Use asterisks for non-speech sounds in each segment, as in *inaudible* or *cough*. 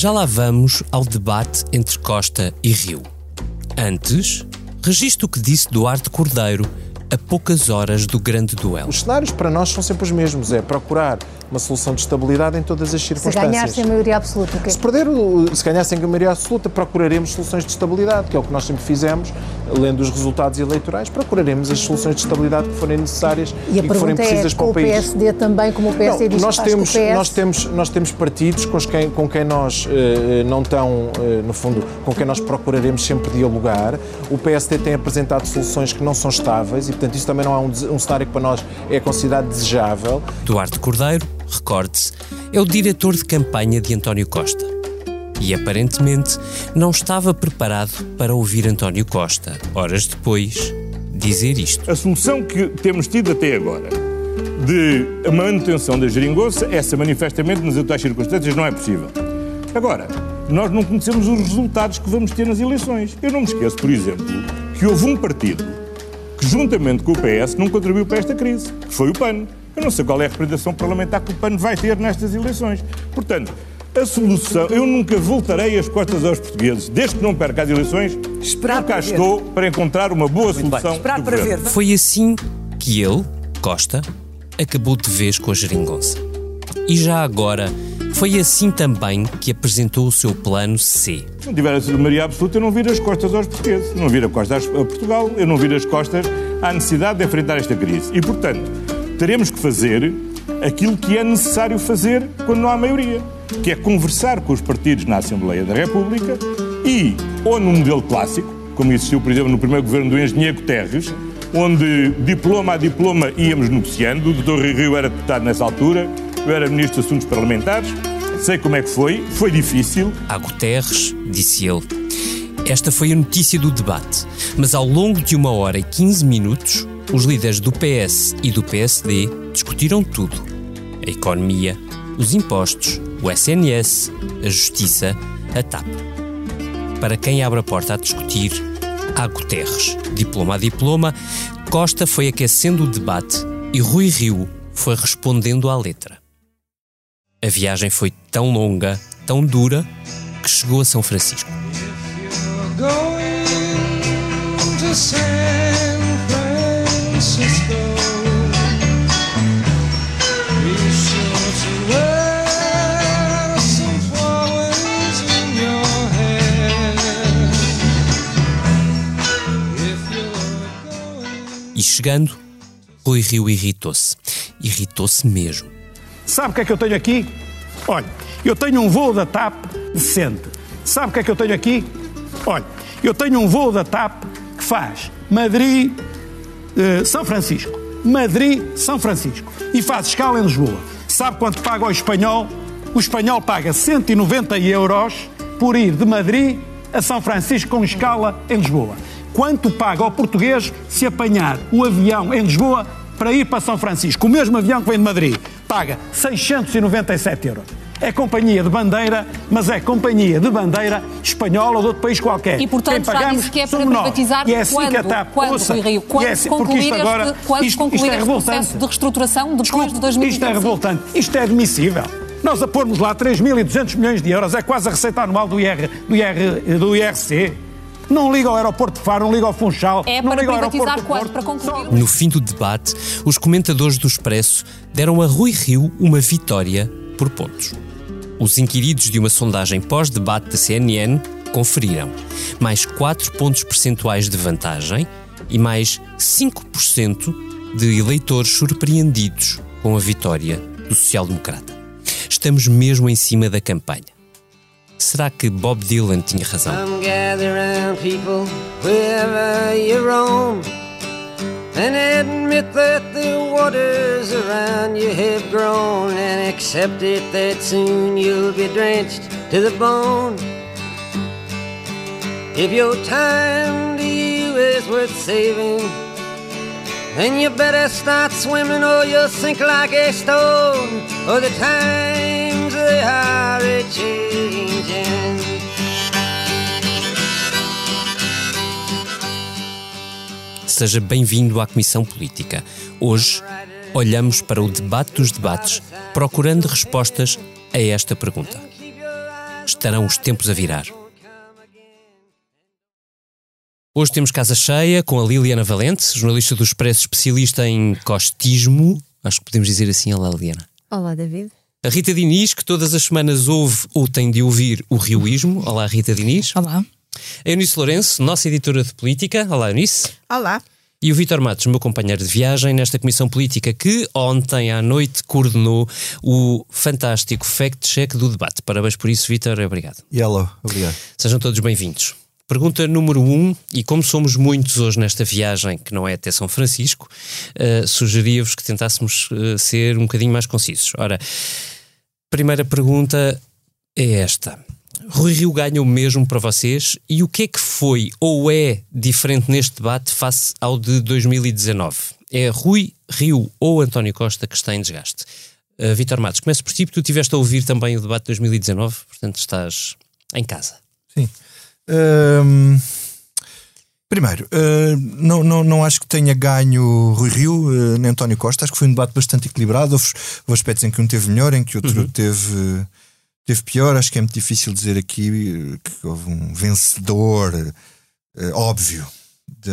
Já lá vamos ao debate entre Costa e Rio. Antes, registro o que disse Duarte Cordeiro a poucas horas do grande duelo. Os cenários para nós são sempre os mesmos, é procurar uma solução de estabilidade em todas as circunstâncias. Se ganhar sem maioria absoluta, o quê? Se perder, se ganhar sem maioria absoluta, procuraremos soluções de estabilidade, que é o que nós sempre fizemos, lendo os resultados eleitorais, procuraremos as soluções de estabilidade que forem necessárias e, e que forem precisas é, para o país. o PSD também, como o PSD não, diz nós que temos, PS... nós temos Nós temos partidos com quem, com quem nós eh, não estão, eh, no fundo, com quem nós procuraremos sempre dialogar. O PSD tem apresentado soluções que não são estáveis e, portanto, isso também não é um, um cenário que para nós é considerado desejável. Duarte Cordeiro, recorde-se, é o diretor de campanha de António Costa. E aparentemente não estava preparado para ouvir António Costa, horas depois, dizer isto. A solução que temos tido até agora de manutenção da geringonça, essa manifestamente nas atuais circunstâncias não é possível. Agora, nós não conhecemos os resultados que vamos ter nas eleições. Eu não me esqueço, por exemplo, que houve um partido que, juntamente com o PS, não contribuiu para esta crise, que foi o PAN. Eu não sei qual é a representação parlamentar que o PAN vai ter nestas eleições. Portanto, a solução, eu nunca voltarei as costas aos portugueses, desde que não perca as eleições. Esperar cá estou para encontrar uma boa Muito solução. Esperar para ver. Foi assim que ele, Costa, acabou de vez com a geringonça. E já agora, foi assim também que apresentou o seu plano C. Se não tiver a maioria absoluta, eu não viro as costas aos portugueses, não viro as costas a Portugal, eu não viro as costas à necessidade de enfrentar esta crise. E, portanto, teremos que fazer aquilo que é necessário fazer quando não há maioria, que é conversar com os partidos na Assembleia da República e, ou no modelo clássico, como existiu, por exemplo, no primeiro governo do engenheiro Guterres, onde diploma a diploma íamos negociando, o doutor Rio era deputado nessa altura, eu era ministro de Assuntos Parlamentares, sei como é que foi, foi difícil. A Guterres, disse ele, esta foi a notícia do debate, mas ao longo de uma hora e 15 minutos, os líderes do PS e do PSD discutiram tudo: a economia, os impostos, o SNS, a justiça, a TAP. Para quem abre a porta a discutir, há Guterres. Diploma a diploma, Costa foi aquecendo o debate e Rui Rio foi respondendo à letra. A viagem foi tão longa, tão dura, que chegou a São Francisco. E chegando, Rui Rio irritou-se. Irritou-se mesmo. Sabe o que é que eu tenho aqui? Olha, eu tenho um voo da TAP decente. Sabe o que é que eu tenho aqui? Olha, eu tenho um voo da TAP que faz Madrid, eh, São Francisco. Madrid, São Francisco. E faz escala em Lisboa. Sabe quanto paga o espanhol? O espanhol paga 190 euros por ir de Madrid a São Francisco com escala em Lisboa quanto paga ao português se apanhar o avião em Lisboa para ir para São Francisco. O mesmo avião que vem de Madrid paga 697 euros. É companhia de bandeira, mas é companhia de bandeira espanhola ou de outro país qualquer. E, portanto, Quem pagamos, disse que é para privatizar e é assim quando, que a TAP, quando, ouça, Rui Rio, quando é assim, concluir, isto agora, este, quando isto, concluir isto é este revoltante. processo de reestruturação depois Desculpe, de 2025. Isto é revoltante. Isto é admissível. Nós a pormos lá 3.200 milhões de euros, é quase a receita anual do, IR, do, IR, do IRC. Não liga ao aeroporto de Faro, não liga ao Funchal. É não para liga ao privatizar aeroporto quando? do Para concluir? No fim do debate, os comentadores do Expresso deram a Rui Rio uma vitória por pontos. Os inquiridos de uma sondagem pós-debate da CNN conferiram mais 4 pontos percentuais de vantagem e mais 5% de eleitores surpreendidos com a vitória do social-democrata. Estamos mesmo em cima da campanha. Será que Bob Dylan tinha razão? And admit that the waters around you have grown and accept it that soon you'll be drenched to the bone. If your time to you is worth saving, then you better start swimming or you'll sink like a stone. Or the times they are a changing. Seja bem-vindo à Comissão Política. Hoje olhamos para o debate dos debates, procurando respostas a esta pergunta: estarão os tempos a virar. Hoje temos casa cheia com a Liliana Valente, jornalista do Expresso, especialista em costismo. Acho que podemos dizer assim, olá Liliana. Olá, David. A Rita Diniz, que todas as semanas ouve ou tem de ouvir o Rioísmo. Olá, Rita Diniz. Olá. A Eunice Lourenço, nossa editora de política. Olá, Eunice. Olá. E o Vítor Matos, meu companheiro de viagem nesta comissão política que ontem à noite coordenou o fantástico fact-check do debate. Parabéns por isso, Vítor. Obrigado. Yellow, obrigado. Sejam todos bem-vindos. Pergunta número um, e como somos muitos hoje nesta viagem, que não é até São Francisco, uh, sugeria-vos que tentássemos uh, ser um bocadinho mais concisos. Ora, primeira pergunta é esta. Rui Rio ganha o mesmo para vocês e o que é que foi ou é diferente neste debate face ao de 2019? É Rui Rio ou António Costa que está em desgaste? Uh, Vítor Matos, começo por ti, porque tu estiveste a ouvir também o debate de 2019, portanto estás em casa. Sim. Um, primeiro, uh, não, não, não acho que tenha ganho Rui Rio uh, nem António Costa. Acho que foi um debate bastante equilibrado. Houve, houve aspectos em que um teve melhor, em que outro uhum. teve, teve pior. Acho que é muito difícil dizer aqui que houve um vencedor uh, óbvio de,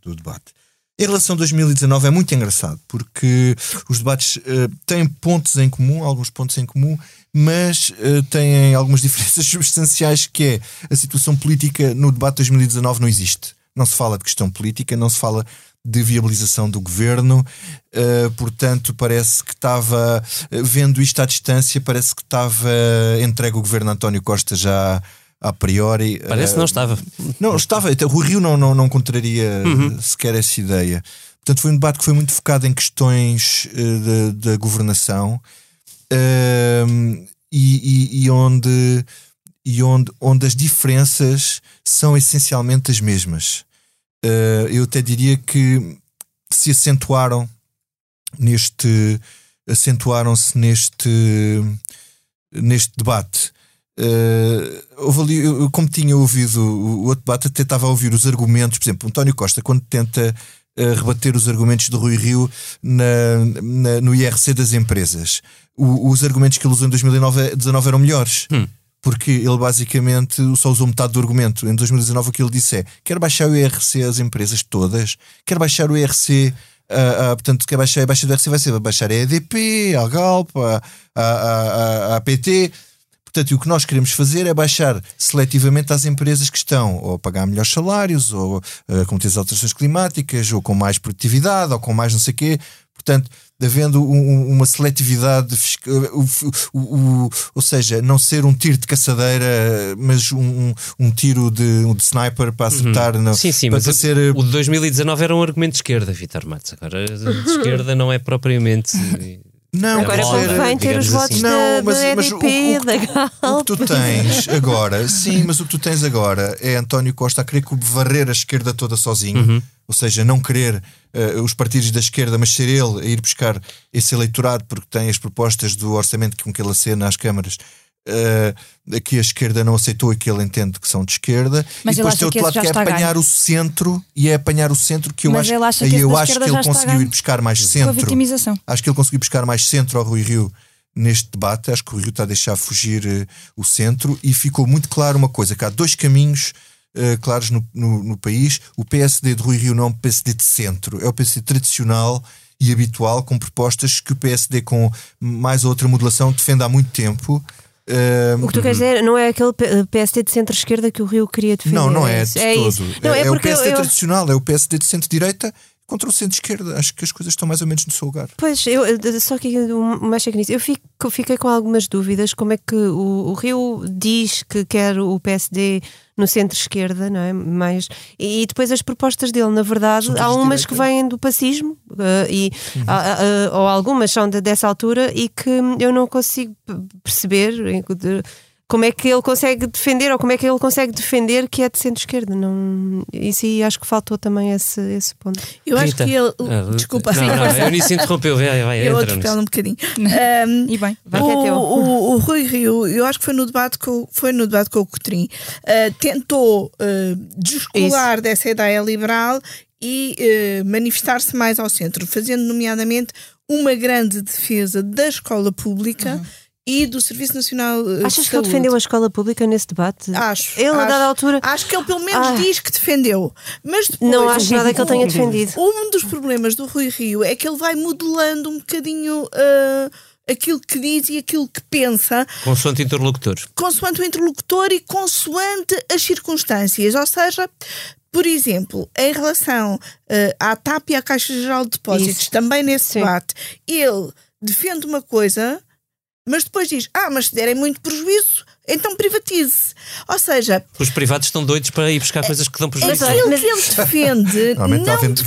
do debate. Em relação a 2019 é muito engraçado porque os debates têm pontos em comum, alguns pontos em comum, mas uh, têm algumas *laughs* diferenças substanciais que é a situação política no debate de 2019 não existe. Não se fala de questão política, não se fala de viabilização do governo, uh, portanto, parece que estava, uh, vendo isto à distância, parece que estava entregue o governo António Costa já a priori. Parece que não estava. Não, estava. O Rio não, não, não contraria uhum. sequer essa ideia. Portanto, foi um debate que foi muito focado em questões da governação uh, e, e, e, onde, e onde, onde as diferenças são essencialmente as mesmas. Uh, eu até diria que se acentuaram neste acentuaram-se neste neste debate uh, ali, eu, como tinha ouvido o, outro debate até estava a ouvir os argumentos por exemplo, António Costa quando tenta uh, rebater os argumentos de Rui Rio na, na, no IRC das empresas o, os argumentos que ele usou em 2019 eram melhores. Hum. Porque ele basicamente só usou metade do argumento. Em 2019 o que ele disse é: quer baixar o IRC às empresas todas, quer baixar o IRC Uh, uh, portanto, quer baixar a baixa do IRC vai ser baixar a EDP, a Galp, a, a, a, a, PT. Portanto, o que nós queremos fazer é baixar seletivamente às empresas que estão ou a pagar melhores salários, ou uh, com as alterações climáticas, ou com mais produtividade, ou com mais não sei o quê. Portanto, havendo um, uma seletividade, o, o, ou seja, não ser um tiro de caçadeira, mas um, um tiro de, de sniper para acertar. Uhum. sim, sim, mas ser... o de 2019 era um argumento de esquerda, Vitor Matos. Agora, de *laughs* esquerda não é propriamente. Não, agora convém ter os votos assim. não, mas, da, mas EDP, o, o, da Galp. O que tu tens agora, sim, mas o que tu tens agora é António Costa a querer varrer a esquerda toda sozinho. Uhum ou seja, não querer uh, os partidos da esquerda, mas ser ele a ir buscar esse eleitorado, porque tem as propostas do orçamento com que ele acena às câmaras. Uh, que a esquerda não aceitou e que ele entende que são de esquerda, mas e depois tem outro lado que é apanhar ganho. o centro e é apanhar o centro que eu mas acho, que, eu acho que ele conseguiu ir buscar mais centro. Acho que ele conseguiu buscar mais centro ao Rui Rio neste debate. Acho que o Rio está a deixar fugir uh, o centro e ficou muito claro uma coisa: que há dois caminhos uh, claros no, no, no, país. O PSD de Rui Rio não é um PSD de centro, é o PSD tradicional e habitual, com propostas que o PSD, com mais outra modulação, defende há muito tempo. Uh, o que tu queres dizer não é aquele PSD de centro-esquerda que o Rio queria defender? Não, não é de é todo. Não, é, é, é o PSD eu, tradicional, é o PSD de centro-direita contra o centro-esquerda. Acho que as coisas estão mais ou menos no seu lugar. Pois, eu, só que mais nisso. Eu fico, fiquei com algumas dúvidas. Como é que o, o Rio diz que quer o PSD no centro-esquerda, não é? Mas, e, depois as propostas dele, na verdade, há umas que vêm do pacismo, uh, e, uhum. uh, uh, ou algumas são de, dessa altura, e que eu não consigo perceber. De, como é que ele consegue defender, ou como é que ele consegue defender que é de centro-esquerda? Não... Isso aí acho que faltou também esse, esse ponto. Eu acho que ele. Ah, Desculpa, não, não, *laughs* eu nem se interrompeu, vai, vai, Eu atropelo um bocadinho. *laughs* Um, e bem, vai. O, o, o, Rui Rio, eu acho que foi no debate com, foi no debate com o Cotrim, uh, tentou uh, descolar Isso. dessa ideia liberal e uh, manifestar-se mais ao centro, fazendo nomeadamente uma grande defesa da escola pública. Uhum e do Serviço Nacional eh, Achas de que ele Saúde. defendeu a escola pública nesse debate? Acho. Ele, a acho, dada altura. Acho que ele pelo menos Ah. diz que defendeu. Mas depois, Não acho nada que ele tenha defendido. Um dos problemas do Rui Rio é que ele vai modelando um bocadinho ah, aquilo que diz e aquilo que pensa, Consoante interlocutor. consoante o interlocutor e consoante as circunstâncias. Ou seja, por exemplo, em relação ah, à TAP e à Caixa Geral de Depósitos, Isso. também nesse Sim. debate, ele defende uma coisa, mas depois diz: Ah, mas se derem muito prejuízo, então privatize. Ou seja, Os privados estão doitos para ir buscar coisas que dão prejuízo. *laughs* Aquilo que ele *laughs* defende não depende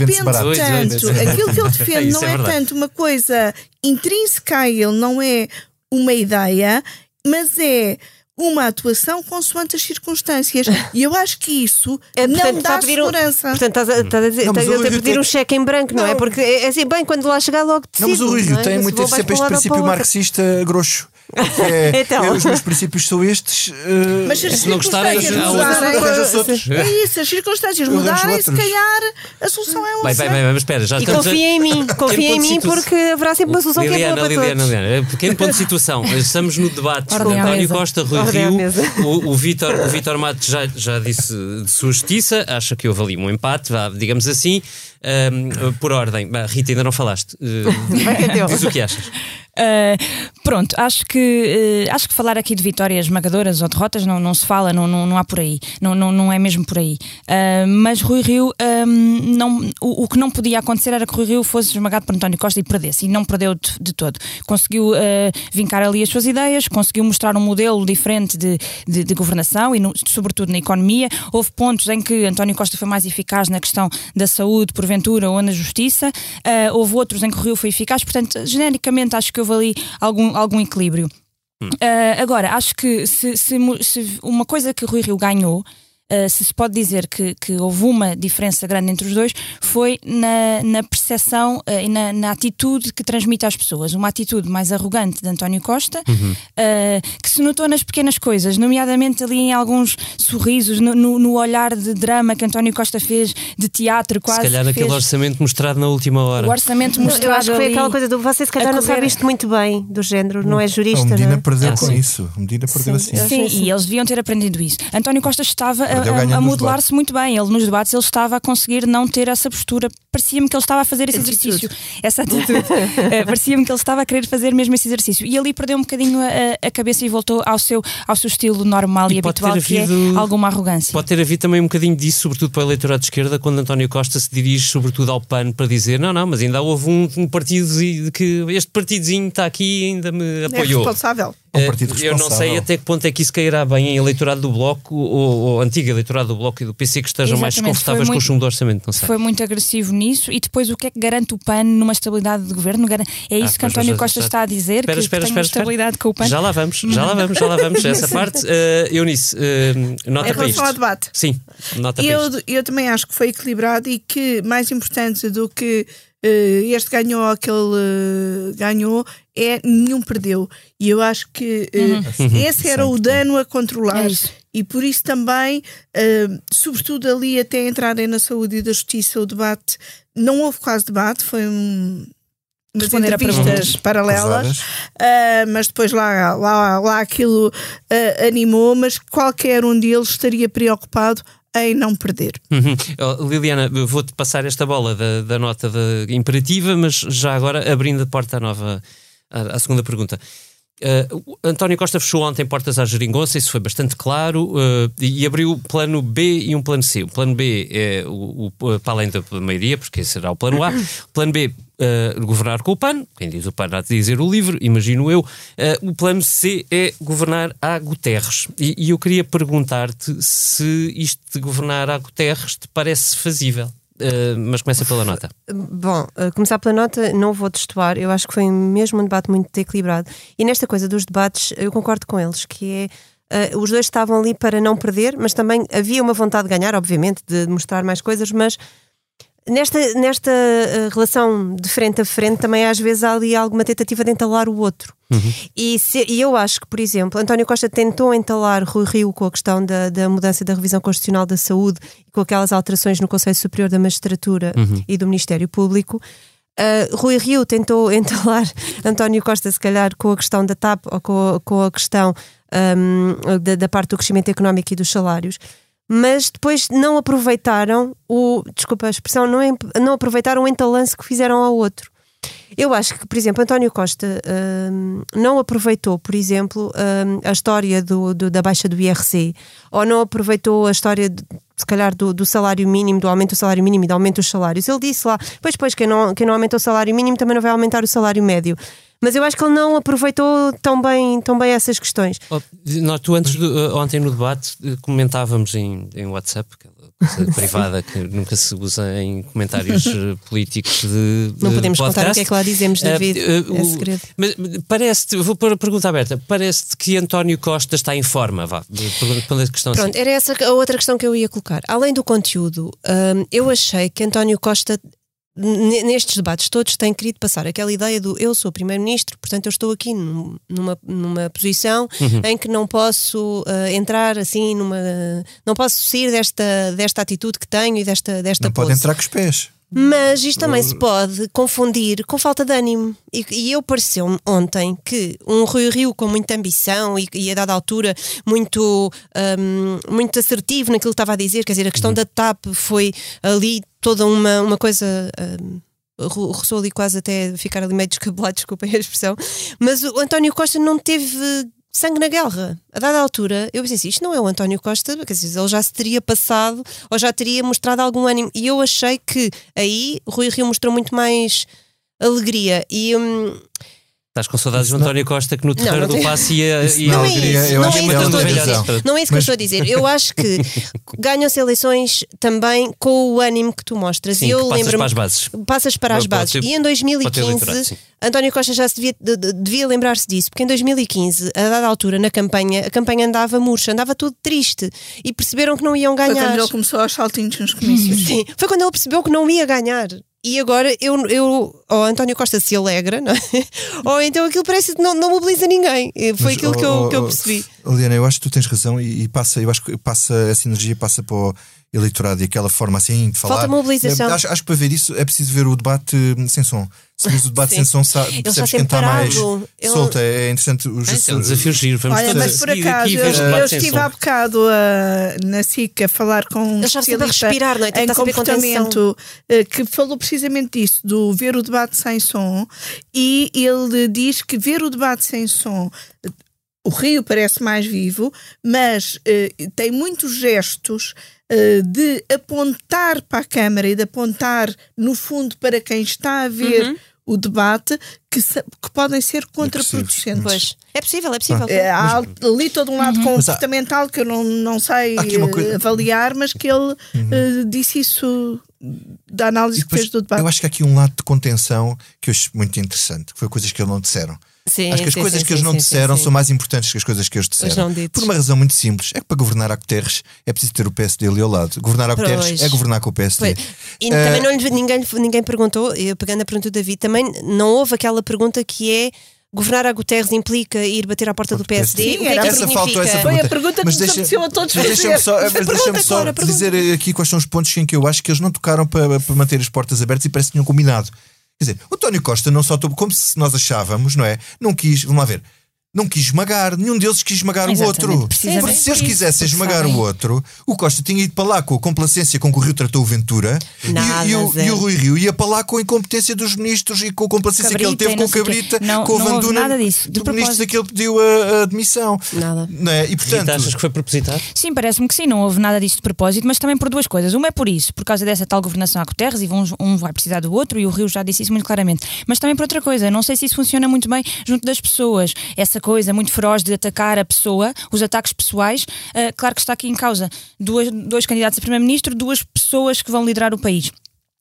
tanto. Aquilo que ele defende não é é, tanto uma coisa intrínseca a ele, não é uma ideia, mas é uma atuação consoante as circunstâncias. *laughs* E eu acho que isso É, portanto, não dá a pedir um- segurança. Portanto, estás a, estás a dizer, Não, mas estás a pedir tem- um cheque em branco, não, é? Não. Porque é assim, bem, quando lá chegar logo decido. Não, mas o Rui Rio é? tem mais sempre este princípio marxista grosso. Que *laughs* é, Então. é, os meus princípios são estes. eh, Mas se não gostarem, circunstâncias há outros. é isso, as circunstâncias mudarem, se calhar a solução é Bem, outra. bem, bem, mas espera, já E estamos a- confia em mim, confia em mim porque haverá sempre uma solução que é Liliana, boa para Liliana, todos. Liliana, pequeno ponto de situação. Estamos no debate com Ordem António. Costa, Rui Ordem Rio. O, o Vítor o Vítor Matos já, já disse de sua justiça, acha que houve ali um empate, vá, digamos assim. Ahm, por ordem, Bah, Rita, ainda não falaste. Uh, diz o que achas. Uh, pronto, acho que, uh, acho que falar aqui de vitórias esmagadoras ou derrotas não, não se fala, não, não, não há por aí, não, não, não é mesmo por aí. Uh, mas Rui Rio, um, não, o, o que não podia acontecer era que Rui Rio fosse esmagado por António Costa e perdesse, e não perdeu de, de todo. Conseguiu uh, vincar ali as suas ideias, conseguiu mostrar um modelo diferente de, de, de governação e, no- sobretudo, na economia. Houve pontos em que António Costa foi mais eficaz na questão da saúde, porventura, ou na justiça. Uh, houve outros em que o Rio foi eficaz. Portanto, genericamente, acho que houve ali algum, algum equilíbrio. Uh, agora, acho que se, se se uma coisa que o Rui Rio ganhou. Uh, se se pode dizer que, que houve uma diferença grande entre os dois, foi na, na percepção uh, e na, na atitude que transmite às pessoas. Uma atitude mais arrogante de António Costa, uh, que se notou nas pequenas coisas, nomeadamente ali em alguns sorrisos, no, no- no olhar de drama que António Costa fez, de teatro quase. Se calhar fez, orçamento mostrado na última hora. o orçamento mostrado Eu acho que foi aquela coisa do você se calhar a não sabe isto muito bem, do género, não é Não, jurista, o Medina não é? perdeu Ah, com sim. isso. O Medina perdeu Sim, assim. sim. e eles deviam ter aprendido isso. António Costa estava a, a- a modelar-se muito bem. Ele nos debates ele estava a conseguir não ter essa postura. Parecia-me que ele estava a fazer esse Atitude. exercício, essa atitude. *laughs* Eh, Parecia-me que ele estava a querer fazer mesmo esse exercício. E ali perdeu um bocadinho a, a cabeça e voltou ao seu, ao seu estilo normal e, E habitual, que havido- é alguma arrogância. Pode ter havido também um bocadinho disso, sobretudo para o eleitorado de esquerda, quando António Costa se dirige sobretudo ao PAN para dizer não, não, mas ainda houve um, um partido que este partidozinho está aqui e ainda me É apoiou. responsável. É um Eh, partido Eu não sei responsável. até que ponto é que isso cairá bem em eleitorado do Bloco ou, ou antigo eleitorado do Bloco e do PC que estejam mais Exatamente, desconfortáveis foi com o muito- chumbo do orçamento, não sei. Foi muito agressivo nisso e depois o que é que garante o PAN numa estabilidade de governo? É isso Ah, que António Costa está a dizer, Espera, que, espera, tem espera, uma estabilidade com o PAN. Já lá vamos, já lá vamos, já lá vamos. *laughs* Essa parte, uh, Eunice, uh, nota Em para isto. relação ao debate. Sim, nota para Eu, isto. eu também acho que foi equilibrado e que mais importante do que este ganhou ou aquele eh, ganhou é nenhum perdeu. E eu acho que eh, *laughs* esse era o dano a controlar. É. E por isso também, eh, sobretudo ali até entrarem na saúde e da justiça, o debate não houve quase debate, foi um. Umas Responder entrevistas paralelas, ah, mas depois lá, lá, lá aquilo ah, animou, mas qualquer um deles estaria preocupado em não perder. Uhum. Oh, Liliana, vou-te passar esta bola da, da nota imperativa, mas já agora abrindo a porta à nova, à, à segunda pergunta. Uh, António Costa fechou ontem portas à geringonça, isso foi bastante claro, uh, e abriu o plano B e um plano C. O plano B é o, o- para além da maioria, porque esse será o plano A. O plano B, uh, governar com o PAN, quem diz o PAN há de dizer o livre, imagino eu. O plano C é governar a Guterres. E, e eu queria perguntar-te se isto de governar a Guterres te parece fazível. Uh, mas começa pela nota. Bom, a começar pela nota, não vou destoar. Eu acho que foi mesmo um debate muito equilibrado. E nesta coisa dos debates, eu concordo com eles, que é. eh, os dois estavam ali para não perder, mas também havia uma vontade de ganhar, obviamente, de mostrar mais coisas, mas nesta, nesta eh, relação de frente a frente também às vezes há ali alguma tentativa de entalar o outro. E, se- e eu acho que, por exemplo, António Costa tentou entalar Rui Rio com a questão da, da mudança da revisão constitucional da saúde e com aquelas alterações no Conselho Superior da Magistratura e do Ministério Público. Uh, Rui Rio tentou *laughs* entalar António Costa, se calhar, com a questão da TAP ou com a, com a questão um, da, da, parte do crescimento económico e dos salários, mas depois não aproveitaram o, desculpa a expressão, não, não aproveitaram o entalance que fizeram ao outro. Eu acho que, por exemplo, António Costa um, não aproveitou, por exemplo, um, a história do, do, da baixa do IRC, ou não aproveitou a história, de, se calhar, do, do, salário mínimo, do aumento do salário mínimo e do aumento dos salários. Ele disse lá, pois, pois, quem não, quem não aumenta o salário mínimo também não vai aumentar o salário médio. Mas eu acho que ele não aproveitou tão bem, tão bem essas questões. Oh, nós, tu antes do, ontem no debate eh, comentávamos em, em WhatsApp, coisa *laughs* privada que nunca se usa em comentários eh, políticos de. Não podemos podcast. contar o que é que lá dizemos, eh, David. Uh, uh, é segredo. Mas parece-te, vou pôr a pergunta aberta, parece-te que António Costa está em forma, vá, quando a questão Pronto, assim. era essa a outra questão que eu ia colocar. Além do conteúdo, um, eu achei que António Costa nestes debates todos tem querido passar aquela ideia do eu sou primeiro-ministro, portanto eu estou aqui numa, numa posição uhum. em que não posso uh, entrar assim numa não posso sair desta, desta atitude que tenho e desta, desta Não pode entrar com os pés. Mas isto também se pode confundir com falta de ânimo. E, e eu pareceu-me ontem que um Rui Rio com muita ambição e, e a dada altura muito, um, muito assertivo naquilo que estava a dizer, quer dizer, a questão uhum. da TAP foi ali toda uma, uma coisa. Um, roçou ali quase até ficar ali meio descabelado, *laughs* desculpem a expressão, mas o António Costa não teve sangue na guerra. A dada altura, eu pensei assim, isto não é o António Costa, quer dizer, ele já se teria passado ou já teria mostrado algum ânimo. E eu achei que aí Rui Rio mostrou muito mais alegria. E. Hum, Estás com saudades do António Costa que no terreno não, não do passe ia, ia não, é isso, não, é isso que eu estou a dizer. Não é isso que eu estou a dizer. Eu *laughs* acho que ganham-se eleições também com o ânimo que tu mostras. Sim, eu passas para as bases. Passas para as bases. e em 2015, António Costa já se devia, devia lembrar-se disso, porque em 2015, a dada altura, na campanha, a campanha andava murcha, andava tudo triste e perceberam que não iam ganhar. Foi quando ele começou aos saltinhos nos comícios. Sim, foi quando ele percebeu que não ia ganhar. E agora eu, eu ou António Costa se alegra, não é? *laughs* ou então aquilo parece que não, não mobiliza ninguém. Foi Mas, aquilo oh, que, eu, que eu percebi. Liana, eu acho que tu tens razão e, e, passa, eu acho que passa essa energia passa para o eleitorado e aquela forma assim de falar. Falta mobilização. É, acho, acho que para ver isso é preciso ver o debate hum, sem som. Se vês o debate sem som, sabe, percebes quem está mais ele... solto. É, é interessante. Os, é, é um desafio giro. Vamos Olha, mas por acaso, eu, eu estive há bocado uh, na SIC a falar com um especialista respirar, não é? em comportamento uh, que falou precisamente disso, do ver o debate sem som, e ele diz que ver o debate sem som o Rio parece mais vivo, mas uh, tem muitos gestos de apontar para a Câmara e de apontar, no fundo, para quem está a ver. Uhum. O debate que, que podem ser é contraproducentes. Pois. É possível, é possível. É, há ali todo um lado uhum. comportamental que eu não, não sei coisa... avaliar, mas que ele uhum. uh, disse isso da análise depois, que fez do debate. Eu acho que há aqui um lado de contenção que eu acho muito interessante, que foi coisas que ele não disseram. Sim, Acho que as sim, coisas sim, que eles não disseram são mais importantes que as coisas que eles disseram. Por uma razão muito simples: é que para governar a Guterres é preciso ter o PSD ali ao lado. Governar a Guterres é governar com o PSD. Pois. E uh, também não, ninguém, ninguém perguntou, eu pegando a pergunta do David, também não houve aquela pergunta que é governar a Guterres implica ir bater à porta do PSD? Sim, o que é que essa faltou essa Foi a pergunta que mas nos deixa, a todos mas deixa-me só, mas deixa só dizer aqui quais são os pontos em que eu acho que eles não tocaram para, para manter as portas abertas e parece que tinham combinado. Quer dizer, o António Costa não só como se nós achávamos, não é? Não quis, vamos lá ver, não quis esmagar, nenhum deles quis esmagar Exatamente, o outro. Porque se eles quisessem esmagar o outro, o Costa tinha ido para lá com a complacência com que o Rio tratou o Ventura Nada, e, e, o, e, o, Rui Rio ia para lá com a incompetência dos ministros e com a complacência Cabrita, que ele teve com o Cabrita, não, com o Van Duna, nada disso, do ministro que ele pediu a, a admissão. Nada. Não é? E portanto. E achas que foi propositado? Sim, parece-me que sim, não houve nada disso de propósito, mas também por duas coisas. Uma é por isso, por causa dessa tal governação a Guterres e um, um vai precisar do outro e o Rio já disse isso muito claramente. Mas também por outra coisa, não sei se isso funciona muito bem junto das pessoas. Essa coisa muito feroz de atacar a pessoa, os ataques pessoais. Uh, claro que está aqui em causa duas, dois candidatos a primeiro-ministro, duas pessoas que vão liderar o país.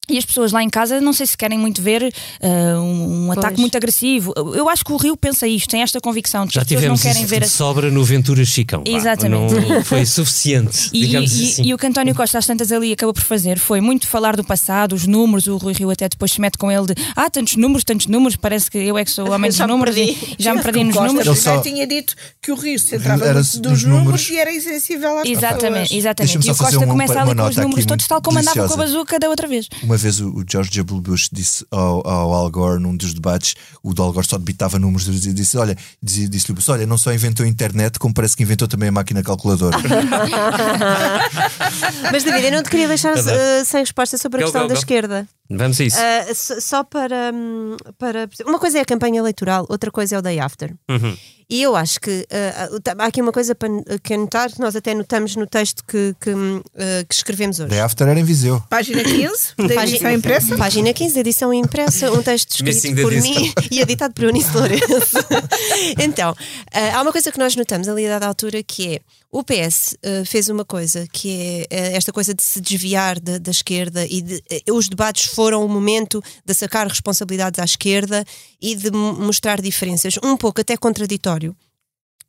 E as pessoas lá em casa não sei se querem muito ver uh, um, um ataque muito agressivo. Eu acho que o Rio pensa isto, tem esta convicção Já as pessoas não querem ver. De sobra no Ventura Chicão. Exatamente. Não foi suficiente. *laughs* e, digamos e, assim. e, o que António Costa às tantas ali acabou por fazer foi muito falar do passado, os números. O Rui Rio até depois se mete com ele de ah, tantos números, tantos números, parece que eu é que sou homem dos *laughs* números e já me perdi *laughs* nos números. Ele só... tinha dito que o Rio se centrava era dos, dos números, números e era insensível às exatamente, pessoas. Exatamente, e o Costa um, começa ali com os números todos, tal como andava com a bazuca da outra vez. Uma uma vez o, o George W. Bush disse ao, ao, Al Gore num dos debates, o Al Gore só debitava números e disse: Olha, disse-lhe Bush, olha, não só inventou a internet, como parece que inventou também a máquina calculadora. *laughs* Mas David, eu não te queria deixar uh, sem resposta sobre a go, questão go, da go. esquerda. Vamos a isso. Uh, só para, hum, para. Uma coisa é a campanha eleitoral, outra coisa é o day after. Uhum. E eu acho que uh, há aqui uma coisa para que anotar, que nós até notamos no texto que, que, uh, que escrevemos hoje. Day after era em Viseu. Página 15, *laughs* da edição impressa. Página 15, edição impressa, um texto escrito por mim *laughs* e editado por Eunice Lourenço. *laughs* então, uh, há uma coisa que nós notamos ali a dada altura que é o PS uh, fez uma coisa que é uh, esta coisa de se desviar da, da esquerda e de, uh, os debates foram o momento de sacar responsabilidades à esquerda e de mostrar diferenças, um pouco até contraditório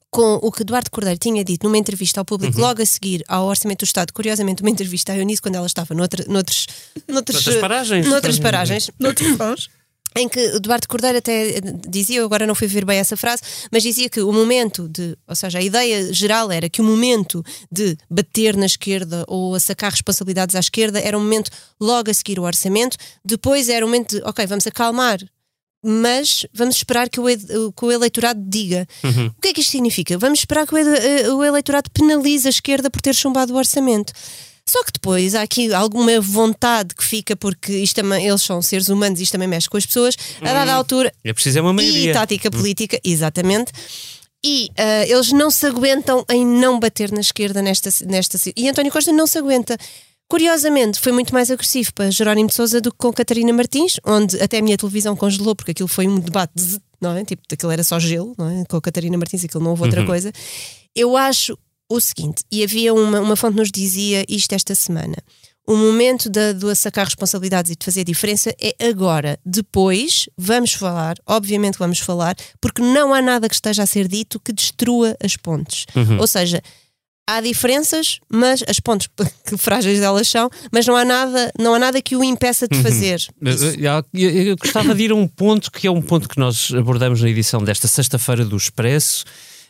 com o que Eduardo Cordeiro tinha dito numa entrevista ao público uhum. logo a seguir ao Orçamento do Estado, curiosamente uma entrevista à Eunice quando ela estava noutra, noutros, noutros, noutras paragens. Noutras paragens. noutros em que Eduardo Cordeiro até dizia, agora não fui ver bem essa frase, mas dizia que o momento de, ou seja, a ideia geral era que o momento de bater na esquerda ou a sacar responsabilidades à esquerda era um momento logo a seguir o orçamento, depois era o momento de, ok, vamos acalmar mas vamos esperar que o, que o eleitorado diga. Uhum. O que é que isto significa? Vamos esperar que o, eh, o eleitorado penalize a esquerda por ter chumbado o orçamento. Só que depois há aqui alguma vontade que fica, porque isto também, eles são seres humanos e isto também mexe com as pessoas, a dada hum, altura. É preciso é uma maioria. E tática hum. política, exatamente. E uh, eles não se aguentam em não bater na esquerda nesta, nesta. E António Costa não se aguenta. Curiosamente, foi muito mais agressivo para Jerónimo de Souza do que com Catarina Martins, onde até a minha televisão congelou, porque aquilo foi um debate, não é? Tipo, aquilo era só gelo, não é? Com a Catarina Martins, aquilo não houve outra uhum. coisa. Eu acho o seguinte, e havia uma, uma fonte que nos dizia isto esta semana. O momento de, de sacar responsabilidades e de fazer a diferença é agora. Depois vamos falar, obviamente vamos falar, porque não há nada que esteja a ser dito que destrua as pontes. Uhum. Ou seja, há diferenças, mas as pontes *laughs* que frágeis elas são, mas não há nada, não há nada que o impeça de uhum. fazer. Uhum. Eu, eu, gostava de ir a um ponto que é um ponto que nós abordamos na edição desta sexta-feira do Expresso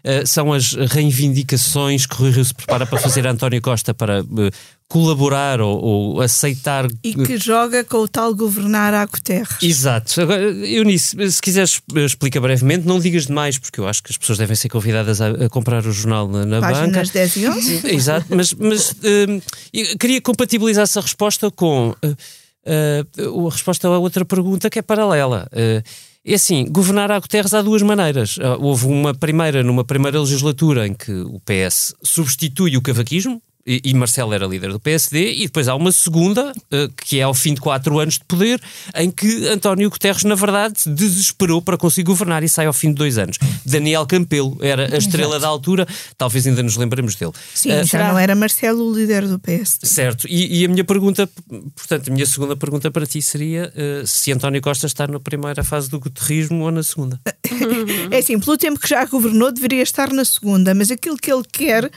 eh, são as reivindicações que Rui Rio se prepara para fazer a António Costa para uh, colaborar ou, ou, aceitar. E que joga com o tal governar a Guterres. Exato. Agora, Eunice, se quiseres explica brevemente, não digas demais, porque eu acho que as pessoas devem ser convidadas a, a comprar o jornal na, na Páginas banca. Páginas 10 e 11. Exato, mas, mas uh, queria compatibilizar essa resposta com a resposta a outra pergunta que é paralela. É assim, governar a Guterres há duas maneiras. Ah, houve uma primeira, numa primeira legislatura, em que o PS substitui o cavaquismo, e, e Marcelo era líder do PSD, e depois há uma segunda, uh, que é ao fim de quatro anos de poder, em que António Guterres, na verdade, desesperou para conseguir governar e sai ao fim de dois anos. Daniel Campelo era a estrela Exato. da altura, talvez ainda nos lembremos dele. Sim, uh, já não era Marcelo o líder do PSD. Certo, e, e, a minha pergunta, portanto, a minha segunda pergunta para ti seria uh, se António Costa está na primeira fase do guterrismo ou na segunda? *laughs* é assim, pelo tempo que já governou, deveria estar na segunda, mas aquilo que ele quer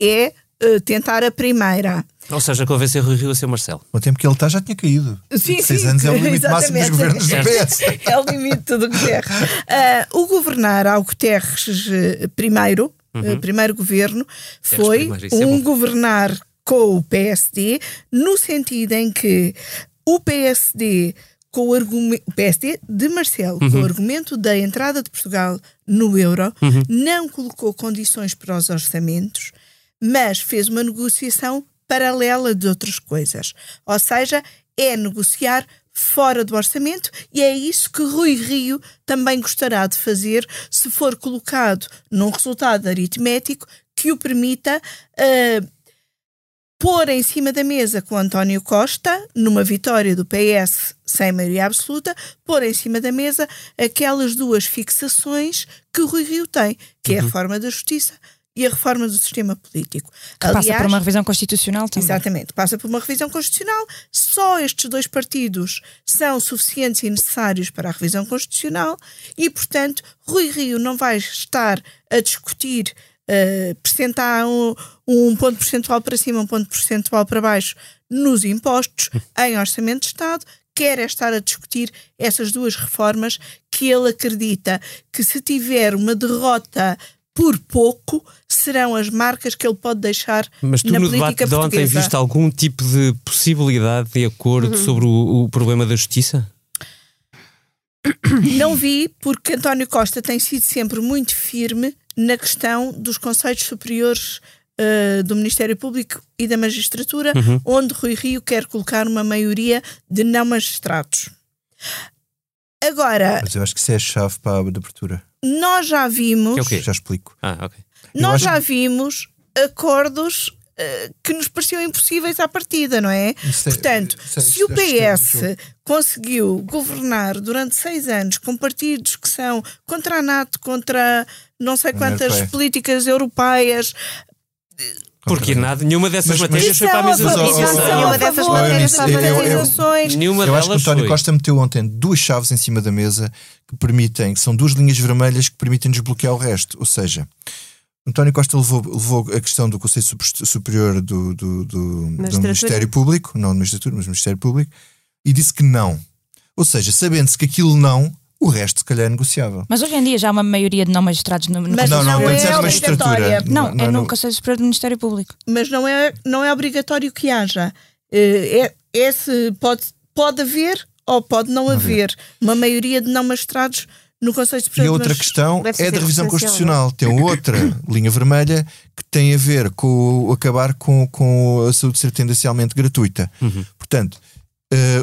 é uh, tentar a primeira. Ou seja, convencer Rui Rio a ser Marcelo. O tempo que ele está já tinha caído. Sim, Seis sim, anos é o limite máximo dos governos do PS. É o limite do Guterres. Uh, o governar ao Guterres uh, primeiro, uhum. uh, primeiro governo, foi primeiro, é um governar com o PSD, no sentido em que o PSD com o argumento PSD de Marcelo, uhum. com o argumento da entrada de Portugal no euro, uhum. não colocou condições para os orçamentos, mas fez uma negociação paralela de outras coisas. Ou seja, é negociar fora do orçamento e é isso que Rui Rio também gostará de fazer se for colocado num resultado aritmético que o permita uh, pôr em cima da mesa com António Costa, numa vitória do PS sem maioria absoluta, pôr em cima da mesa aquelas duas fixações que Rui Rio tem, que é a uhum. reforma da justiça e a reforma do sistema político. Que Aliás, passa por uma revisão constitucional também. Exatamente, passa por uma revisão constitucional. Só estes dois partidos são suficientes e necessários para a revisão constitucional e, portanto, Rui Rio não vai estar a discutir uh, percentar um, um ponto percentual para cima, um ponto percentual para baixo nos impostos *laughs* em orçamento de Estado, quer é estar a discutir essas duas reformas que ele acredita que se tiver uma derrota por pouco serão as marcas que ele pode deixar Mas tu na no política debate de ontem portuguesa. viste algum tipo de possibilidade de acordo Uhum. sobre o, o problema da justiça? *coughs* Não vi, porque António Costa tem sido sempre muito firme na questão dos Conselhos Superiores eh, do Ministério Público e da Magistratura, Uhum. onde Rui Rio quer colocar uma maioria de não magistrados. Agora, Mas eu acho que isso é a chave para a abertura. Nós já vimos. Que é o quê? Já explico. Ah, ok. Nós já que- vimos acordos eh, que nos pareciam impossíveis à partida, não é? Isso é- Portanto, isso é- se o é PS muito- conseguiu governar durante seis anos com partidos que são contra a NATO, contra não sei quantas políticas europeias, Porque nada, nenhuma dessas Mas- matérias foi para a mesa é negociação. isso é Nenhuma dessas matérias foi para a mesa. Eu-. Nenhuma acho que o António. Costa meteu ontem duas chaves em cima da mesa que permitem, que são duas linhas vermelhas que permitem desbloquear o resto. Ou seja, António Costa levou, levou a questão do Conselho Sup- Superior do, do, do- do. Ministério Público, não do Magistratura, mas do Ministério Público, e disse que não. Ou seja, sabendo-se que aquilo não, o resto se calhar é negociável. Mas hoje em dia já há uma maioria de não magistrados no, no Mas não, não, não é magistratura. obrigatória. Não, é não. no Conselho Superior do Ministério Público. mas não é, não é obrigatório que haja. Eh, É, é se pode, pode haver ou pode não haver uma maioria de não magistrados no Conselho E Superior a do outra questão é da revisão substancial, constitucional. Tem outra *coughs* linha vermelha que tem a ver com acabar com, com a saúde ser tendencialmente gratuita. Portanto,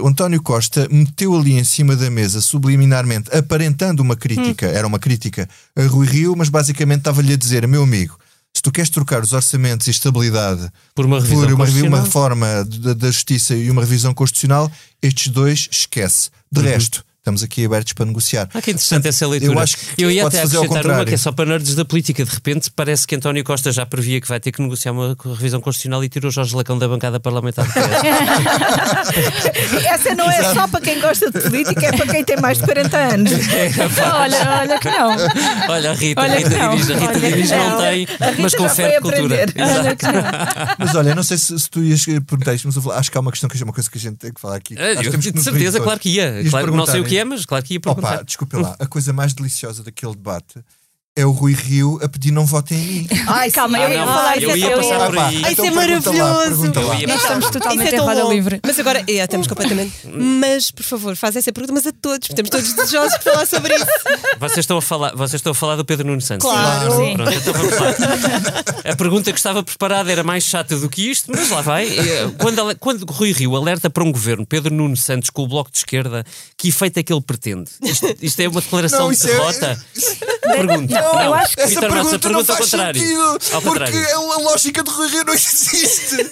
o António Costa meteu ali em cima da mesa, subliminarmente, aparentando uma crítica, era uma crítica a Rui Rio, mas basicamente estava-lhe a dizer, meu amigo, se tu queres trocar os orçamentos e estabilidade Por uma por uma, uma reforma da, da justiça e uma revisão constitucional, estes dois esquece. De resto, estamos aqui abertos para negociar. Ah, que interessante essa leitura. Eu acho que Eu ia até acrescentar uma que é só para nerds da política. De repente parece que António Costa já previa que vai ter que negociar uma revisão constitucional e tirou Jorge Lacão da bancada parlamentar. *laughs* Essa não é só para quem gosta de política, é para quem tem mais de 40 anos. *laughs* olha, olha que não. Olha a Rita, Olha Rita que não. Diniz, a Rita Olha que Diniz não não. tem, mas confere cultura. *laughs* Mas olha, não sei se, se tu ias perguntar isto, mas acho que há uma questão que é uma coisa que a gente tem que falar aqui. Ah, Acho que eu- temos que de certeza, claro que ia. Claro, não sei o perguntar, que é, mas claro que ia Opa, perguntar. desculpa lá, a coisa mais deliciosa daquele debate é o Rui Rio a pedir não votem em mim. *laughs* Ai, calma, eu Ah, ia não, falar eu isso. ia eu passar ia- por aí. Então Isso é lá, maravilhoso. lá. Eu ia Nós estamos totalmente é em roda livre. Mas agora, é, estamos completamente. Mas, por favor, faz essa pergunta, mas a todos, porque estamos todos desejosos de falar sobre isso. Vocês estão, a falar, vocês estão a falar do Pedro Nuno Santos. Claro. Sim. Pronto, então vamos lá. A pergunta que estava preparada era mais chata do que isto, mas lá vai. Eh, Quando, quando Rui Rio alerta para um governo, Pedro Nuno Santos com o Bloco de Esquerda, que efeito é que ele pretende? Isto, isto é uma declaração Não, de é- derrota? Pergunta. Não, eu acho que Essa a pergunta não pergunta ao faz contrário. sentido, Ao porque contrário. a, lógica de Rui Rio não existe. *laughs*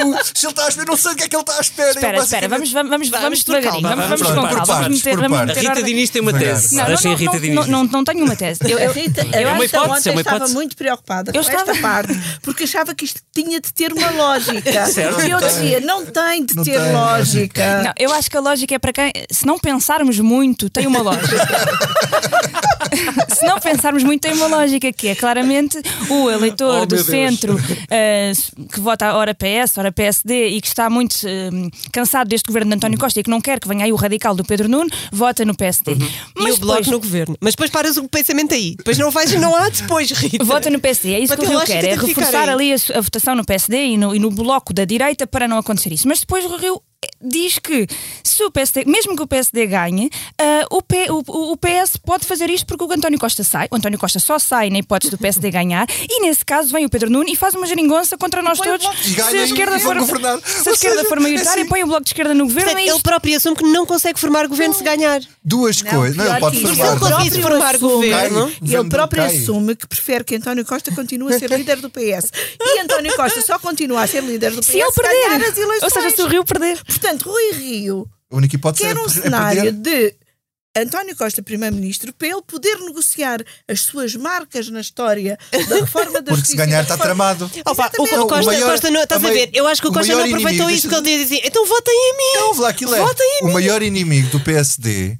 O- se ele está à espera, não sei o que é que ele está à espera. Espera, Eu, espera, vamos, vamos, vamos, Vamos devagarinho. calma, Vamos, vamos vamos calma. partes, Vamos meter, vamos partes. A meter Rita. Diniz tem uma tese. Não, Deixem não, a Rita não, Diniz. não, não, não tenho uma tese. Eu, eu, Rita, a eu É uma Rita hipótese, ontem é uma estava hipótese. muito preocupada Eu com esta estava- parte, porque achava que isto tinha de ter uma lógica. *laughs* Certo. E eu dizia, não tem de Não ter tem. lógica. Não, eu acho que a lógica é para quem, se não pensarmos muito, tem uma lógica. *laughs* *laughs* se não pensarmos muito, tem uma lógica, que é claramente o eleitor Oh, do centro eh, que vota ora PS, ora PSD e que está muito eh, cansado deste governo de António Costa e que não quer que venha aí o radical do Pedro Nuno, vota no PSD. e Mas o bloco depois, no governo. Mas depois paras o pensamento aí. Depois não vais, não há depois, Rita. Vota no PSD, é isso Mas que o Rio quer, é reforçar aí. ali a, a votação no PSD e no, e no bloco da direita para não acontecer isso. Mas depois o Rio diz que se o PSD, mesmo que o PSD ganhe, ah, o, P- o- o PS pode fazer isto porque o António Costa sai, o António Costa só sai na hipótese do PSD ganhar, e nesse caso vem o Pedro Nuno e faz uma geringonça contra nós todos. Se a esquerda for, governar. se a esquerda seja, for maioritária, assim. põe o bloco de esquerda no governo. Portanto, é ele próprio assume que não consegue formar governo se ganhar. Duas coisas. Não, ele pode formar. Ele próprio formar assume- governo. Cai. Ele próprio Cai. assume que prefere que António Costa continue a ser líder do PS. E António Costa só continua a ser líder do PS Se ele ganhar as perder, eleições. ou seja, se o Rio perder. Portanto, Rui Rio A única hipótese quer é um é cenário perder. de António Costa, Primeiro-Ministro, para ele poder negociar as suas marcas na história da reforma da *laughs* Porque se justiça. ganhar está tramado. Opa, o, o Costa, maior- Costa não, estás a a ver? Eu acho que o o Costa não aproveitou inimigo, isso que *laughs* ele deixa- diz assim. Então votem em mim. Não, vá, aquilo é. Votem em O mim. maior inimigo do PSD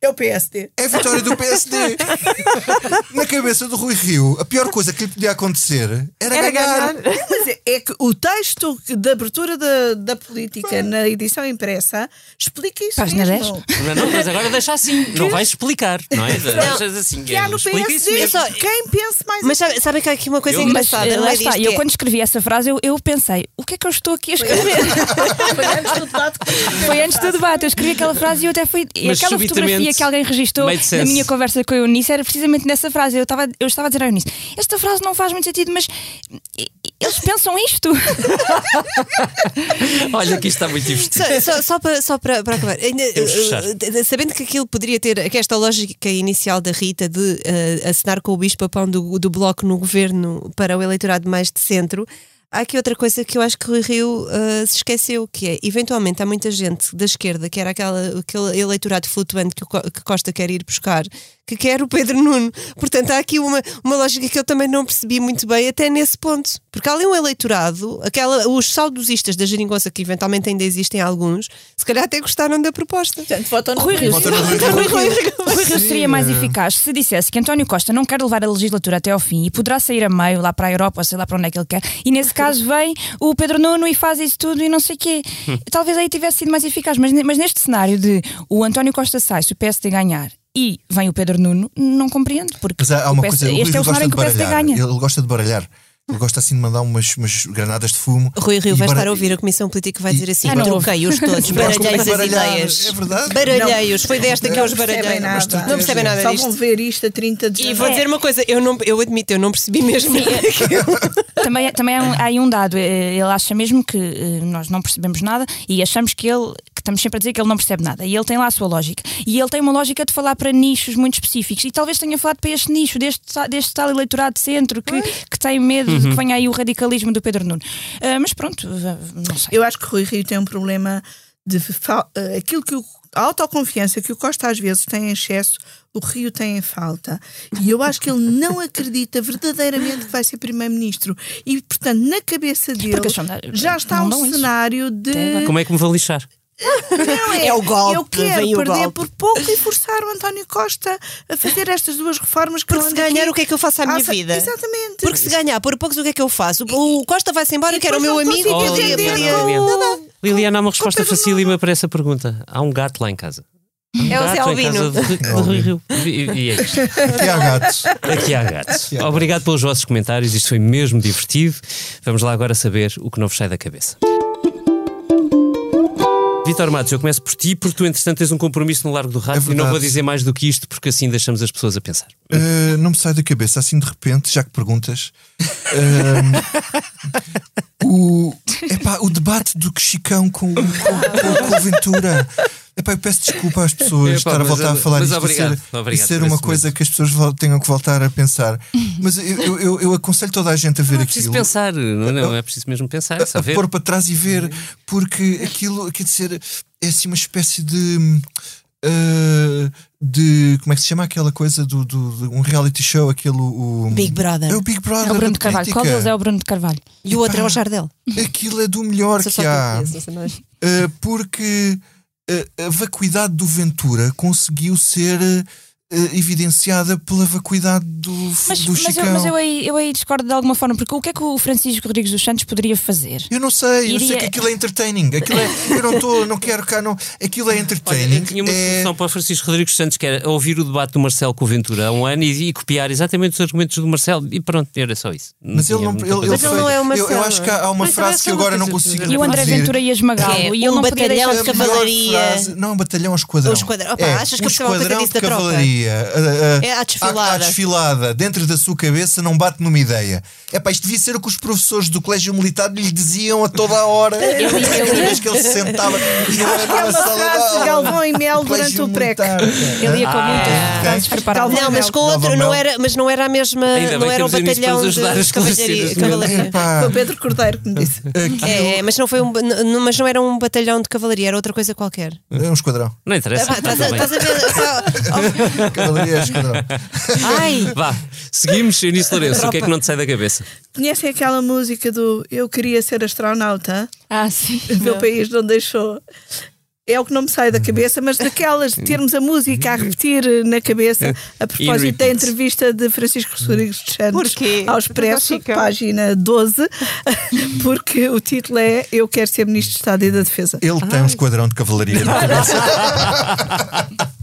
É o PSD. É a vitória do PSD. *laughs* Na cabeça do Rui Rio, a pior coisa que lhe podia acontecer era, Era ganhar. ganhar. Mas é, é que o texto de abertura da, da política na edição impressa explica isso Página mesmo. 10. Não, não, mas agora deixa assim. Não vais explicar, não é? Deixas assim. Que há no explica isso PSD. só- Quem pense mais Mas sabe- sabem que há aqui uma coisa Eu- engraçada. não lá é está, eu é- quando escrevi essa frase, eu, eu pensei, o que é que eu estou aqui a escrever? Foi antes do debate Foi antes do debate, eu escrevi aquela frase e eu até fui. E Mas aquela subitamente fotografia que alguém registou na minha conversa com a Eunice era precisamente nessa frase. Eu estava, eu estava a dizer à Eunice: esta frase não faz muito sentido, mas eles pensam isto. *laughs* Olha, que isto está muito divertido. Só, só- só para, só para, para acabar, fechar. eh, sabendo que aquilo poderia ter que esta lógica inicial da Rita de eh, assinar com o bicho-papão do, do bloco no governo para o eleitorado mais de centro, há aqui outra coisa que eu acho que o Rui Rio eh, se esqueceu, que é, eventualmente há muita gente da esquerda, que era aquela, aquele eleitorado flutuante que, o que Costa quer ir buscar, que quer o Pedro Nuno. Portanto, há aqui uma, uma lógica que eu também não percebi muito bem até nesse ponto. Porque há ali um eleitorado, aquela, os saudosistas da geringonça, que eventualmente ainda existem alguns, se calhar até gostaram da proposta. Portanto, votam no Rui. Rio- Rui Rio seria mais eficaz se dissesse que António Costa não quer levar a legislatura até ao fim e poderá sair a meio lá para a Europa, ou sei lá para onde é que ele quer, e nesse caso vem o Pedro Nuno e faz isso tudo e não sei o quê. Talvez aí tivesse sido mais eficaz, mas, mas neste cenário de o António Costa sai se o PSD ganhar e vem o Pedro Nuno, não compreendo. Porque Mas há, uma coisa, este é o cenário em que o PSD ganha. Ele gosta de baralhar. Ele gosta assim de mandar umas, umas granadas de fumo. Rui Rio vai estar a ouvir a Comissão Política e vai dizer assim: Ah, troquei-os todos, *laughs* baralhei as ideias. É verdade. Baralhei-os, foi desta que eu os Não percebem baralhei. nada. Não percebem nada Só disto. vão ver isto a 30 de E vou dizer uma coisa, eu, não, eu admito, eu não percebi mesmo. *laughs* também, também há, um, há aí um dado. Ele acha mesmo que eh, nós não percebemos nada e achamos que ele, estamos sempre a dizer que ele não percebe nada. E ele tem lá a sua lógica. E ele tem uma lógica de falar para nichos muito específicos. E talvez tenha falado para este nicho, deste, deste tal eleitorado de centro que, que tem medo de que venha aí o radicalismo do Pedro Nuno. Ah, mas pronto, eh, não sei. Eu acho que Rui Rio tem um problema de eh, aquilo que o, a autoconfiança que o Costa às vezes tem em excesso, o Rio tem em falta. E eu acho que ele não acredita verdadeiramente que vai ser primeiro-ministro. E, portanto, na cabeça dele já está um isso. cenário de. Como é que me vou lixar? Não, É o golpe, Eu quero vem o perder golpe. por pouco e forçar o António Costa a fazer estas duas reformas que Porque se ganhar, aqui o que é que eu faço à minha a sa- vida? Exatamente. Porque se ganhar por poucos, o que é que eu faço? O Costa vai-se embora, E que era o meu amigo, e consigo podia, entender podia- com o- Liliana. Liliana, há uma resposta facílima para essa pergunta. Há um gato lá em casa. Um É o gato Zé em Albino. de- de. E, e é isto. Aqui há gatos. Aqui há gatos. Obrigado pelos vossos comentários, isto foi mesmo divertido. Vamos lá agora saber o que não vos sai da cabeça. Vitor Matos, eu começo por ti, porque tu, entretanto, tens um compromisso no Largo do Rato É e não vou dizer mais do que isto, porque assim deixamos as pessoas a pensar. Uh, não me sai da cabeça, assim de repente, já que perguntas. um, *laughs* o, epá, o debate do Chicão com, com, com, com Ventura. Epá, eu peço desculpa às pessoas *laughs* Epá, estar a mas- voltar a falar mas isto obrigado, e ser, obrigado e ser uma coisa momento. que as pessoas tenham que voltar a pensar. *laughs* Mas eu, eu, eu- eu aconselho toda a gente a ver Não é preciso aquilo. pensar, não, não é preciso mesmo pensar, é só a ver. pôr para trás e ver, porque aquilo, quer dizer, é assim uma espécie de. uh, de como é que se chama aquela coisa do, do, de um reality show aquele o, Big Brother. é o Big Brother É o Bruno de Carvalho. Qual deles é o Bruno de Carvalho? E o outro é o Jardel. aquilo é do melhor que há. Uh, porque a vacuidade do Ventura conseguiu ser uh, evidenciada pela vacuidade do, Mas, do mas, eu, Chicão mas eu, aí, eu aí discordo de alguma forma, porque o que é que o Francisco Rodrigues dos Santos poderia fazer? Eu não sei, eu sei Iria- que aquilo é entertaining. Aquilo é, eu não estou, não quero cá, não. Aquilo é Olha, entertaining. eu tinha uma é, solução para o Francisco Rodrigues Santos, que era ouvir o debate do Marcelo com o Ventura há um ano e, e copiar exatamente os argumentos do Marcelo e pronto, era só isso. mas ele não, ele, ele Mas ele não é o eu, eu Marcelo. acho que há uma Mas frase que é agora não consigo E o André. Ventura ia esmagá-lo É, e ele um não batalhão de cavalaria. frase- não, um batalhão, um esquadrão. Um esquadrão. Opa, é, achas que um a pessoa esquadrão disso da tropa? Cavalaria. a- a- É à desfilada. À, à desfilada, dentro da sua cabeça, não bate numa ideia. É pá, isto devia ser o que os professores do Colégio Militar lhe diziam a toda a hora. Cada vez que ele se sentava frase de aula. Galvão e Mel durante o prec. Militar. Ele ia com muitas frases preparadas. Não, mas com outro, não era, mas não era a mesma, Ainda não era um a para batalhão a de cavalaria. Foi o Pedro Cordeiro que me disse. *laughs* aquilo É, mas não foi um, mas não era um batalhão de cavalaria, era outra coisa qualquer. é um esquadrão. Não interessa. Ah, a, estás a ver? *laughs* Ai, Vá, seguimos, Eunice Lourenço, o que é que não te sai da cabeça? Conhecem aquela música do Eu queria ser astronauta? Ah, sim. O meu país não deixou. É o que não me sai da cabeça, mas daquelas de termos a música a repetir na cabeça a propósito da entrevista de Francisco Rodrigues de Santos ao Expresso, página 12, *laughs* porque o título é Eu quero ser Ministro de Estado e da Defesa. Ele tem um esquadrão de cavalaria na cabeça. *laughs*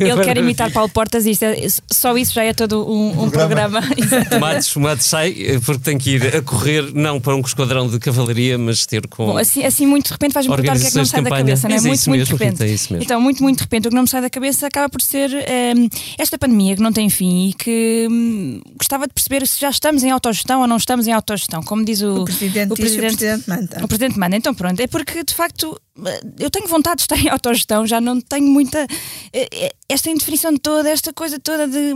Ele quer imitar Paulo Portas e é, só isso já é todo um, um programa. programa. *laughs* Matos, Matos sai eh, porque tem que ir a correr, não para um esquadrão de cavalaria, mas ter com. Bom, assim, assim muito de repente vais-me perguntar o que é que não sai da cabeça, não é? Muito, muito mesmo, de repente. Rita, é então, muito, muito de repente, o que não me sai da cabeça acaba por ser um, ehm, esta pandemia que não tem fim e que um, gostava de perceber se já estamos em autogestão ou não estamos em autogestão, como diz o, o Presidente, o presidente, o presidente manda. O Presidente manda. Então, pronto, é porque de facto eu tenho vontade de estar *laughs* em autogestão, já não tenho muita. Eh, eh, esta indefinição toda, esta coisa toda de,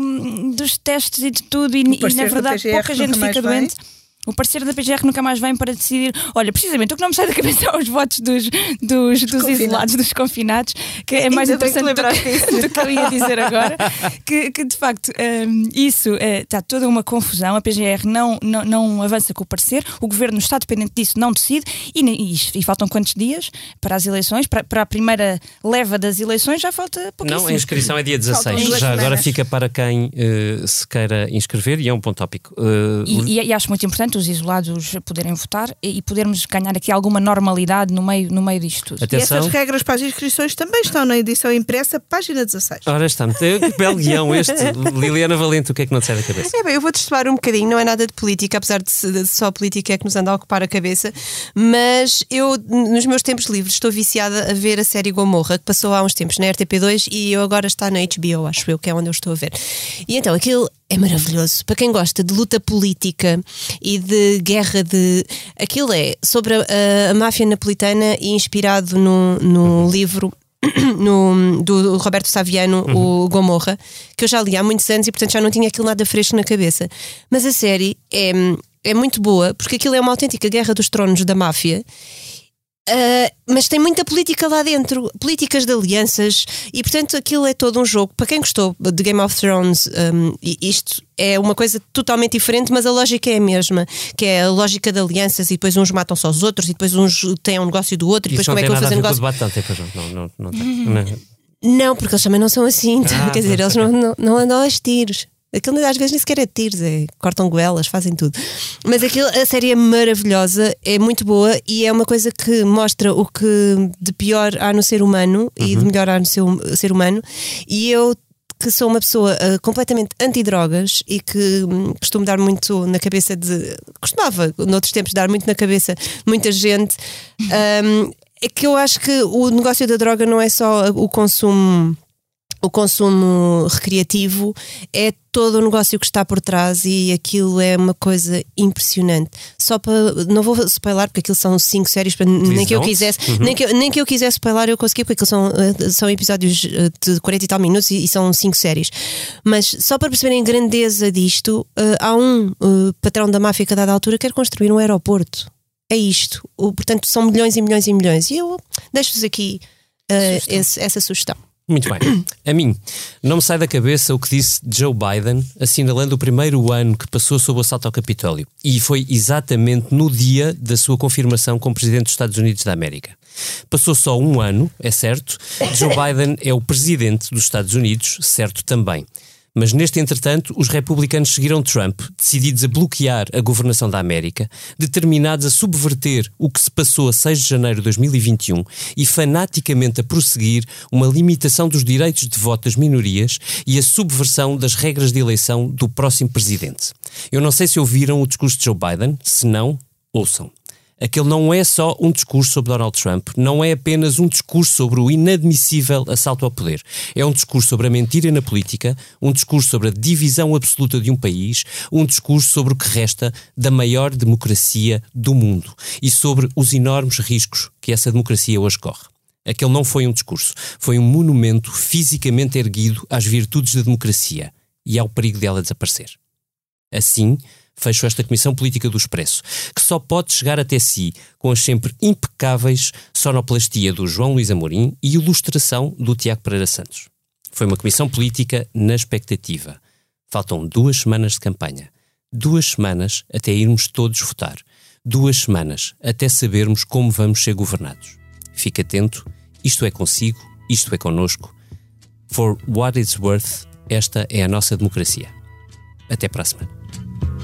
dos testes e de tudo, e, e na verdade pouca gente fica doente. Bem. O parceiro da PGR nunca mais vem para decidir. Olha, precisamente o que não me sai da cabeça são os votos dos, dos, dos isolados, dos confinados, que é mais Ainda interessante do que, *laughs* do que eu ia dizer agora. que, que de facto um, isso está toda uma confusão. A PGR não, não, não avança com o parecer, o governo está dependente disso, não decide, e, e, e faltam quantos dias para as eleições? Para, para, a primeira leva das eleições já falta pouquíssimo. Não, a inscrição é dia 16. Já agora fica para quem uh, se queira inscrever e é um ponto tópico. Uh, e, e acho muito importante os isolados poderem votar e podermos ganhar aqui alguma normalidade no meio, no meio disto tudo. Atenção. E essas regras para as inscrições também estão na edição impressa, página 16. Ora está, que belo guião este. Liliana Valente, o que é que não te sai da cabeça? É bem, eu vou destoar um bocadinho, não é nada de política, apesar de, de só política é que nos anda a ocupar a cabeça, mas eu, nos meus tempos livres, estou viciada a ver a série Gomorra, que passou há uns tempos na RTP2 e eu agora está na HBO, acho eu, que é onde eu estou a ver. E então, aquilo é maravilhoso. Para quem gosta de luta política e de guerra de. Aquilo é sobre a, a máfia napolitana e inspirado no, no livro *clears throat* no, do Roberto Saviano, uhum. o Gomorra, que eu já li há muitos anos e portanto já não tinha aquilo nada fresco na cabeça. Mas a série é, é muito boa porque aquilo é uma autêntica guerra dos tronos da máfia Uh, mas tem muita política lá dentro, políticas de alianças, e portanto aquilo é todo um jogo. Para quem gostou de Game of Thrones, um, isto é uma coisa totalmente diferente, mas a lógica é a mesma, que é a lógica de alianças, e depois uns matam só os outros, e depois uns têm um negócio do outro, e depois como é que vão fazer negócio. Não, não, não, não, não, porque eles também não são assim, ah, quer dizer, eles não, não, não andam aos tiros. Aquilo às vezes nem sequer é tiros, é, cortam goelas, fazem tudo. Mas aquilo, a série é maravilhosa, é muito boa e é uma coisa que mostra o que de pior há no ser humano uhum. e de uhum. melhor há no seu, ser humano. E eu que sou uma pessoa uh, completamente anti-drogas e que um, costumo dar muito na cabeça de. costumava, noutros tempos, dar muito na cabeça muita gente. *laughs* Um, é que eu acho que o negócio da droga não é só o consumo o consumo recreativo é todo o negócio que está por trás e aquilo é uma coisa impressionante. Só para. Não vou spoiler, porque aquilo são cinco séries, nem que eu quisesse, uhum. nem, que, nem que eu quisesse spoiler, eu consegui, porque aquilo são, eh, são episódios eh, de 40 e tal minutos e, e são cinco séries. Mas só para perceberem a grandeza disto, uh, há um uh, patrão da máfia que a dada altura quer construir um aeroporto. É isto. O, portanto, são milhões e milhões e milhões. E eu deixo-vos aqui uh, esse, essa sugestão. Muito bem. *clears throat* A mim, não me sai da cabeça o que disse Joe Biden, assinalando o primeiro ano que passou sob o assalto ao Capitólio. E foi exatamente no dia da sua confirmação como Presidente dos Estados Unidos da América. Passou só um ano, é certo. Joe *laughs* Biden é o Presidente dos Estados Unidos, certo também. Mas neste entretanto, os republicanos seguiram Trump, decididos a bloquear a governação da América, determinados a subverter o que se passou a 6 de janeiro de 2021 e fanaticamente a prosseguir uma limitação dos direitos de voto das minorias e a subversão das regras de eleição do próximo presidente. Eu não sei se ouviram o discurso de Joe Biden, se não, ouçam. Aquele não é só um discurso sobre Donald Trump, não é apenas um discurso sobre o inadmissível assalto ao poder. É um discurso sobre a mentira na política, um discurso sobre a divisão absoluta de um país, um discurso sobre o que resta da maior democracia do mundo e sobre os enormes riscos que essa democracia hoje corre. Aquele não foi um discurso, foi um monumento fisicamente erguido às virtudes da democracia e ao perigo dela desaparecer. Assim, fecho esta Comissão Política do Expresso, que só pode chegar até si com as sempre impecáveis sonoplastia do João Luís Amorim e ilustração do Tiago Pereira Santos. Foi uma comissão política na expectativa. Faltam duas semanas de campanha. Duas semanas até irmos todos votar. Duas semanas até sabermos como vamos ser governados. Fique atento isto é consigo, isto é connosco. For what it's worth, esta é a nossa democracia. Até para a semana.